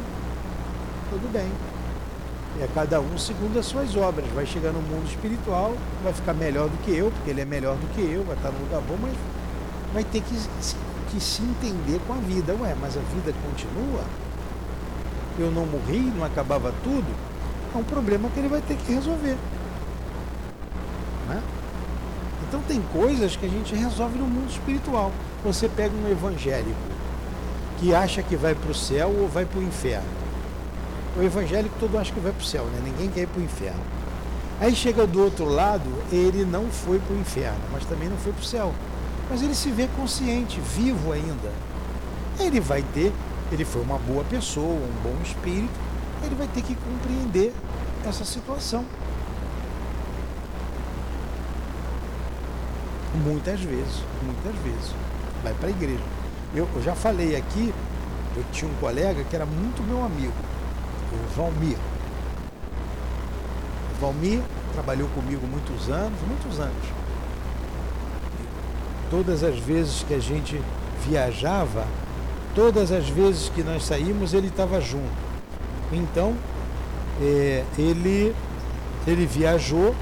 Tudo bem. É cada um segundo as suas obras. Vai chegar no mundo espiritual, vai ficar melhor do que eu, porque ele é melhor do que eu, vai estar no lugar bom, mas vai ter que, que se entender com a vida. Ué, mas a vida continua? Eu não morri, não acabava tudo? É um problema que ele vai ter que resolver. Né? Então tem coisas que a gente resolve no mundo espiritual. Você pega um evangélico que acha que vai para o céu ou vai para o inferno. O evangélico todo acha que vai para o céu, né? ninguém quer ir para o inferno. Aí chega do outro lado, ele não foi para o inferno, mas também não foi para o céu. Mas ele se vê consciente, vivo ainda. Ele vai ter, ele foi uma boa pessoa, um bom espírito, ele vai ter que compreender essa situação. Muitas vezes, muitas vezes. Vai para a igreja. Eu, eu, já falei aqui, eu tinha um colega que era muito meu amigo, o Valmir. O Valmir trabalhou comigo muitos anos, muitos anos. E todas as vezes que a gente viajava, todas as vezes que nós saímos, ele estava junto. Então, é, ele, ele viajou,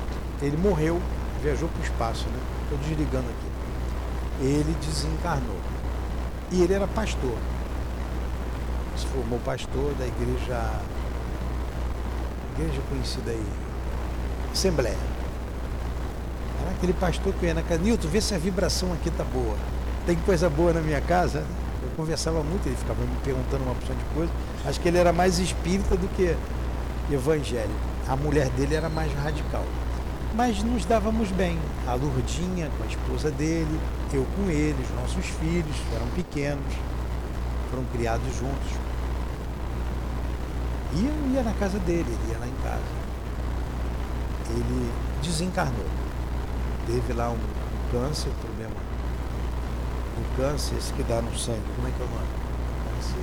ele morreu, viajou para o espaço, né? Estou desligando aqui. Ele desencarnou. E ele era pastor. Se formou pastor da igreja. Igreja conhecida aí. Assembleia. Era aquele pastor que ia na casa. Nilton, vê se a vibração aqui tá boa. Tem coisa boa na minha casa? Eu conversava muito, ele ficava me perguntando uma opção de coisa. Acho que ele era mais espírita do que evangélico. A mulher dele era mais radical mas nos dávamos bem. A Lurdinha com a esposa dele, eu com ele, os nossos filhos eram pequenos, foram criados juntos. E eu ia na casa dele, ele ia lá em casa. Ele desencarnou. Teve lá um câncer, problema. Câncer, que dá no sangue, como é que é o nome? Câncer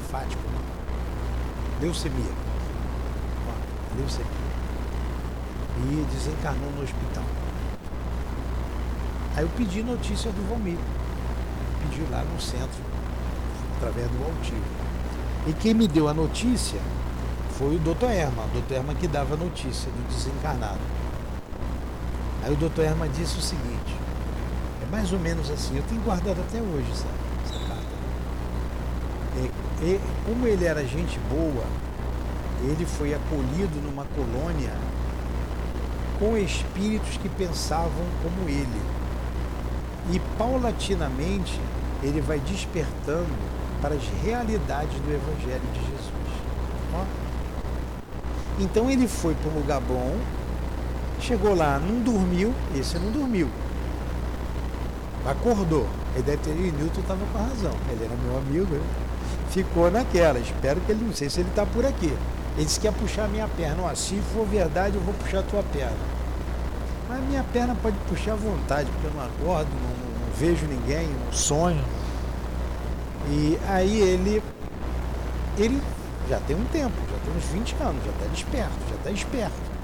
linfático, não? Né? Leucemia. Leucemia e desencarnou no hospital. Aí eu pedi notícia do Valmir. Pedi lá no centro, através do altivo. E quem me deu a notícia foi o doutor Erma, o doutor Erma que dava a notícia do desencarnado. Aí o doutor Erma disse o seguinte, mais ou menos assim, eu tenho guardado até hoje essa, essa carta. E, e, como ele era gente boa, ele foi acolhido numa colônia com espíritos que pensavam como ele. E paulatinamente ele vai despertando para as realidades do Evangelho de Jesus. Ó. Então ele foi para um lugar bom, chegou lá, não dormiu, esse não dormiu. Acordou. E Newton estava com razão. Ele era meu amigo, né? ficou naquela. Espero que ele, não sei se ele está por aqui. Ele disse que ia puxar a minha perna. Ó, se for verdade, eu vou puxar a tua perna. Mas a minha perna pode puxar à vontade, porque eu não acordo, não, não, não vejo ninguém, não sonho. E aí ele, ele já tem um tempo, já tem uns 20 anos, já está desperto, já está esperto.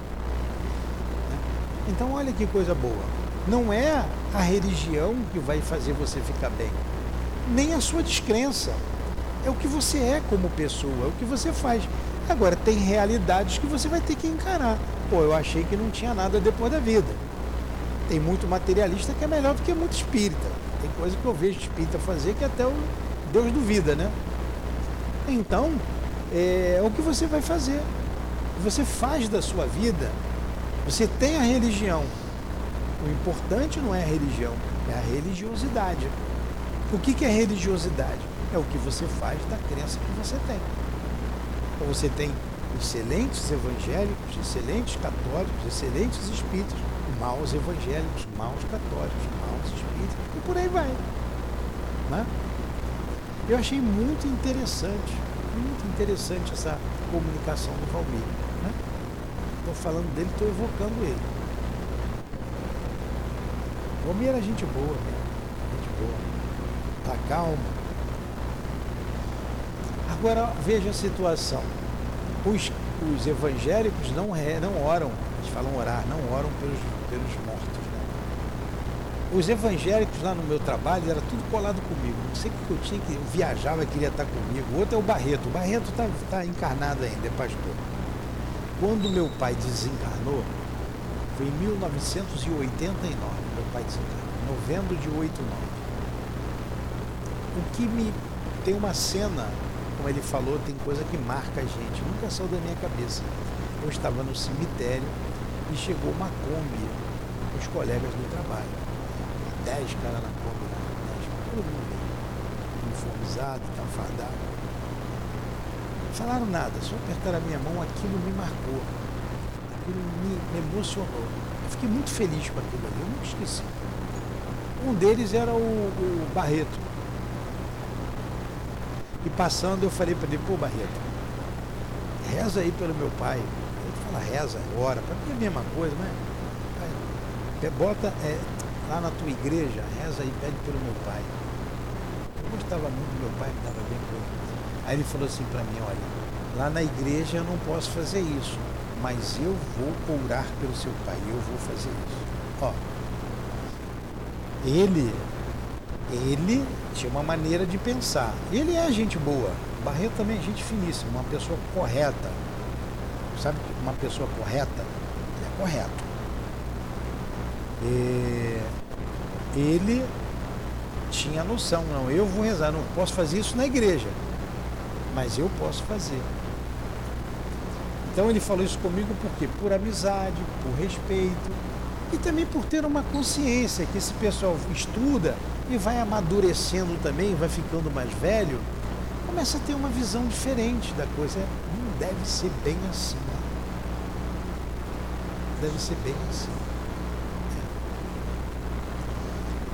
Então olha que coisa boa. Não é a religião que vai fazer você ficar bem, nem a sua descrença. É o que você é como pessoa, é o que você faz. Agora, tem realidades que você vai ter que encarar. Pô, eu achei que não tinha nada depois da vida. Tem muito materialista que é melhor do que muito espírita. Tem coisa que eu vejo espírita fazer que até o Deus duvida, né? Então, é, é o que você vai fazer. Você faz da sua vida. Você tem a religião. O importante não é a religião, é a religiosidade. O que, é religiosidade? É o que você faz da crença que você tem. Então você tem excelentes evangélicos, excelentes católicos, excelentes espíritos, maus evangélicos, maus católicos, maus espíritos, e por aí vai. Né? Eu achei muito interessante, muito interessante essa comunicação do Valmir. Estou né? falando dele, estou evocando ele. Valmir era gente boa, né? gente boa. Tá calmo, Agora veja a situação. Os, os evangélicos não, não oram, eles falam orar, não oram pelos, pelos mortos. Né? Os evangélicos lá no meu trabalho era tudo colado comigo. Não sei o que eu tinha que. Eu viajava queria estar comigo. O outro é o Barreto. O Barreto está tá encarnado ainda, é pastor. Quando meu pai desencarnou, foi em 1989. Pai desencarnou. Novembro de 89. O que me. Tem uma cena como ele falou, tem coisa que marca a gente, nunca saiu da minha cabeça. Eu estava no cemitério e chegou uma Kombi os colegas do trabalho. Dez caras na Kombi, né? dez, todo mundo uniformizado, tá fardado. Falaram nada, só apertaram a minha mão, aquilo me marcou. Aquilo me emocionou. Fiquei muito feliz com aquilo ali, eu nunca esqueci. Um deles era o, o Barreto e passando, eu falei para ele, pô, Barreto, reza aí pelo meu pai. Ele fala, reza, ora, para mim é a mesma coisa, mas é, bota é, lá na tua igreja, reza aí, pede pelo meu pai. Eu gostava muito do meu pai, me dava bem com ele. Aí ele falou assim para mim, olha, lá na igreja eu não posso fazer isso, mas eu vou orar pelo seu pai, eu vou fazer isso. Ó, ele ele tinha uma maneira de pensar. Ele é gente boa. Barreto também é gente finíssima, uma pessoa correta. Sabe que uma pessoa correta é correto. E ele tinha noção, não, eu vou rezar, não posso fazer isso na igreja, mas eu posso fazer. Então ele falou isso comigo por quê? Por amizade, por respeito e também por ter uma consciência que esse pessoal estuda e vai amadurecendo também, vai ficando mais velho, começa a ter uma visão diferente da coisa. Não deve ser bem assim. Né? Deve ser bem assim.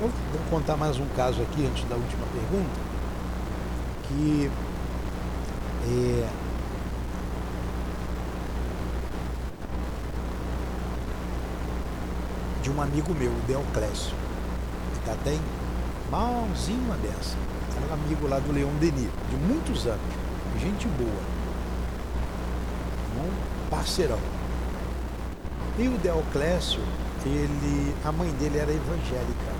É. Eu vou contar mais um caso aqui antes da última pergunta, que é, de um amigo meu, o Deoclésio. Ele está até malzinho uma dessa. Era um amigo lá do Leão Denis, de muitos anos. Gente boa. Um parceirão. E o Deoclésio, ele, a mãe dele era evangélica.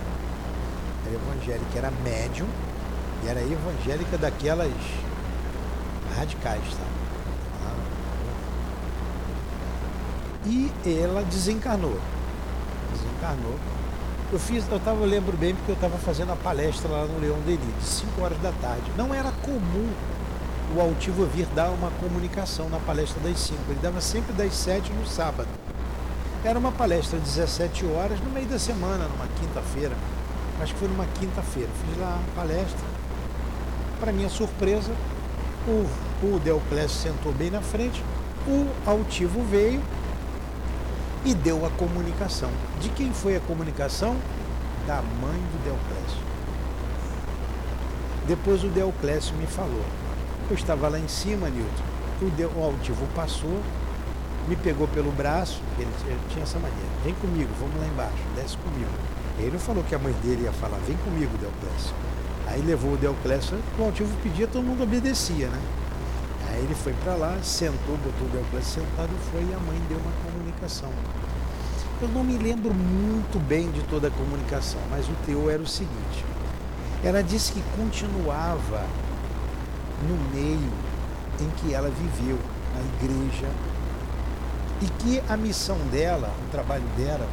Era evangélica, era médium e era evangélica daquelas radicais, tá? E ela desencarnou. Desencarnou eu fiz, eu tava, lembro bem porque eu estava fazendo a palestra lá no Leão Denis, de 5 horas da tarde. Não era comum o altivo vir dar uma comunicação na palestra das 5. Ele dava sempre das 7 no sábado. Era uma palestra às 17 horas no meio da semana, numa quinta-feira. Acho que foi numa quinta-feira. Fiz lá a palestra. Para minha surpresa, o, o Deoclésio sentou bem na frente, o altivo veio e deu a comunicação. De quem foi a comunicação? Da mãe do Deoclésio. Depois o Deoclésio me falou. Eu estava lá em cima, Newton, o, altivo passou, me pegou pelo braço, ele, ele, tinha essa maneira, vem comigo, vamos lá embaixo, desce comigo. Ele não falou que a mãe dele ia falar, vem comigo, Deoclésio. Aí levou o Deoclésio, o altivo pedia, todo mundo obedecia, né? Aí ele foi para lá, sentou, botou o Deoclésio sentado e foi, e a mãe deu uma comunicação. Eu não me lembro muito bem de toda a comunicação, mas o teor era o seguinte: ela disse que continuava no meio em que ela viveu, na igreja, e que a missão dela, o trabalho dela,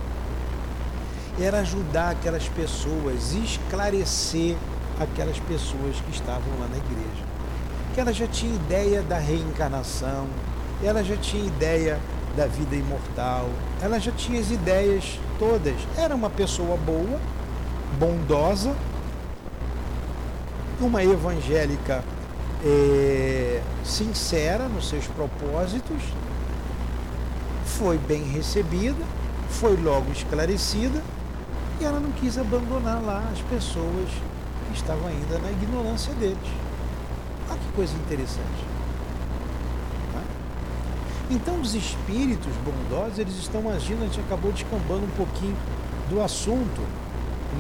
era ajudar aquelas pessoas, esclarecer aquelas pessoas que estavam lá na igreja. Que ela já tinha ideia da reencarnação, ela já tinha ideia da vida imortal, ela já tinha as ideias todas. Era uma pessoa boa, bondosa, uma evangélica é, sincera nos seus propósitos, foi bem recebida, foi logo esclarecida e ela não quis abandonar lá as pessoas que estavam ainda na ignorância deles. Olha que coisa interessante. Então os espíritos bondosos, eles estão agindo, a gente acabou descambando um pouquinho do assunto,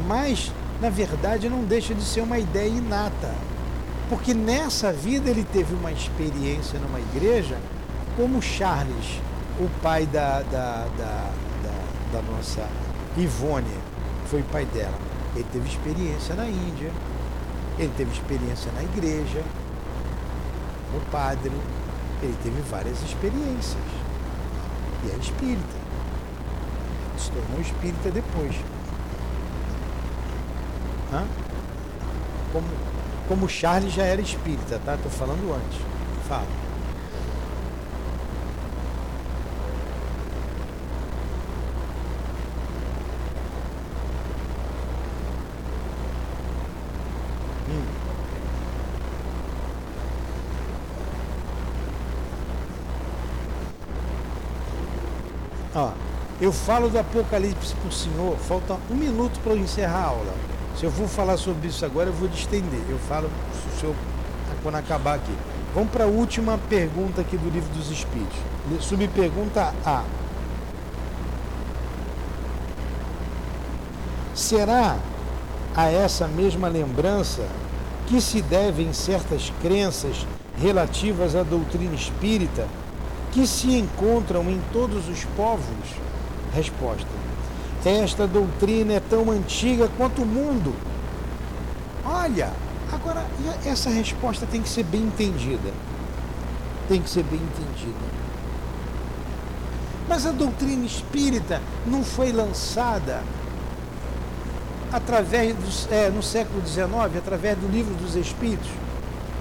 mas na verdade não deixa de ser uma ideia inata. Porque nessa vida ele teve uma experiência numa igreja, como Charles, o pai da, da, da, da, da nossa Ivone, foi pai dela. Ele teve experiência na Índia, ele teve experiência na igreja, o padre, ele teve várias experiências. E é espírita. Se tornou espírita depois. Hã? Como, como Charles já era espírita, tá? Estou falando antes. Fala. Hum. Ó, eu falo do Apocalipse para o senhor, falta um minuto para eu encerrar a aula. Se eu vou falar sobre isso agora, eu vou distender. Eu falo se o senhor, quando acabar aqui. Vamos para a última pergunta aqui do livro dos Espíritos. Subpergunta A. Será a essa mesma lembrança que se devem certas crenças relativas à doutrina espírita que se encontram em todos os povos? Resposta esta doutrina é tão antiga quanto o mundo. Olha, agora essa resposta tem que ser bem entendida. Tem que ser bem entendida. Mas a doutrina espírita não foi lançada através é, no século XIX, através do livro dos Espíritos.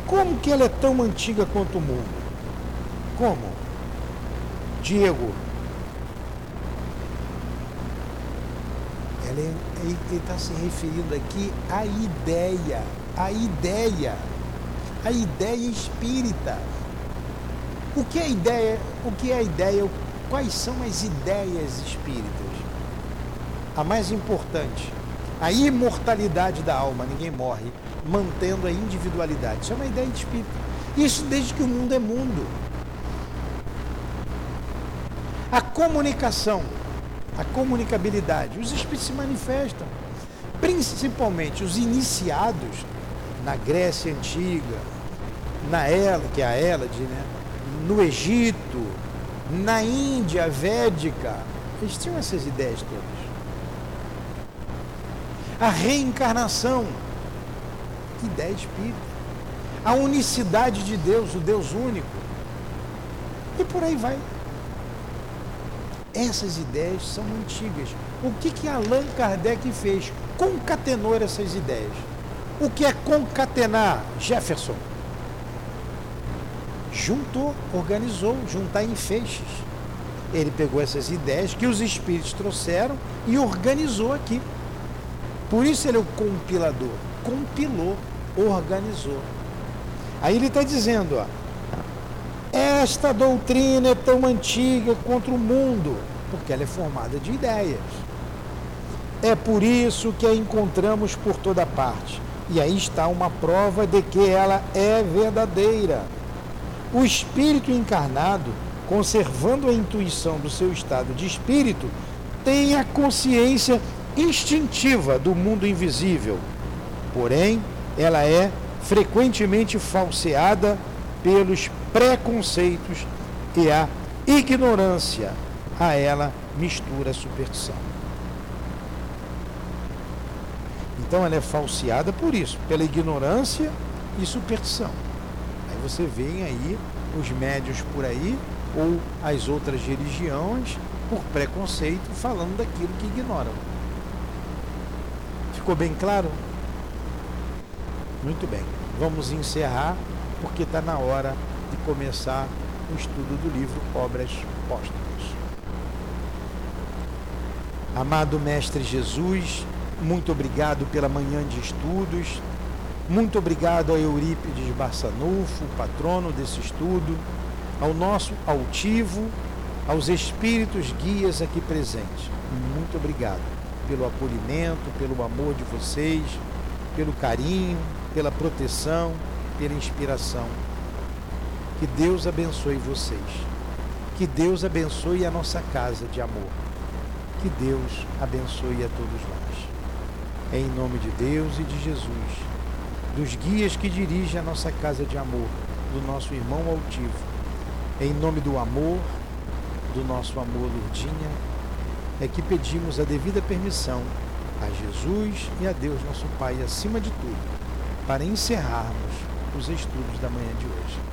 Como que ela é tão antiga quanto o mundo? Como? Diego, ele está se referindo aqui à ideia, à ideia, à ideia espírita. O que é ideia? O que é ideia? Quais são as ideias espíritas? A mais importante, a imortalidade da alma, ninguém morre, mantendo a individualidade. Isso é uma ideia de. Isso desde que o mundo é mundo. A comunicação a comunicabilidade. Os espíritos se manifestam, principalmente os iniciados na Grécia Antiga, na Ela, que é a Hélade, né? no Egito, na Índia Védica. Eles tinham essas ideias todas. A reencarnação, ideia espírita. A unicidade de Deus, o Deus único. E por aí vai. Essas ideias são antigas. O que, que Allan Kardec fez? Concatenou essas ideias. O que é concatenar, Jefferson? Juntou, organizou, juntar em feixes. Ele pegou essas ideias que os espíritos trouxeram e organizou aqui. Por isso ele é o compilador. Compilou, organizou. Aí ele está dizendo, ó, esta doutrina é tão antiga contra o mundo, porque ela é formada de ideias. É por isso que a encontramos por toda parte. E aí está uma prova de que ela é verdadeira. O espírito encarnado, conservando a intuição do seu estado de espírito, tem a consciência instintiva do mundo invisível. Porém, ela é frequentemente falseada pelos preconceitos e a ignorância. A ela mistura a superstição. Então ela é falseada por isso, pela ignorância e superstição. Aí você vê aí os médios por aí, ou as outras religiões, por preconceito, falando daquilo que ignoram. Ficou bem claro? Muito bem. Vamos encerrar, porque está na hora de começar o estudo do livro Obras Póstumas. Amado Mestre Jesus, muito obrigado pela manhã de estudos. Muito obrigado a Eurípides Barçanufo, patrono desse estudo, ao nosso altivo, aos espíritos guias aqui presentes. Muito obrigado pelo acolhimento, pelo amor de vocês, pelo carinho, pela proteção, pela inspiração. Que Deus abençoe vocês. Que Deus abençoe a nossa casa de amor. Que Deus abençoe a todos nós. Em nome de Deus e de Jesus, dos guias que dirigem a nossa casa de amor, do nosso irmão altivo. Em nome do amor, do nosso amor, Lourdinha, é que pedimos a devida permissão a Jesus e a Deus, nosso Pai, acima de tudo, para encerrarmos os estudos da manhã de hoje.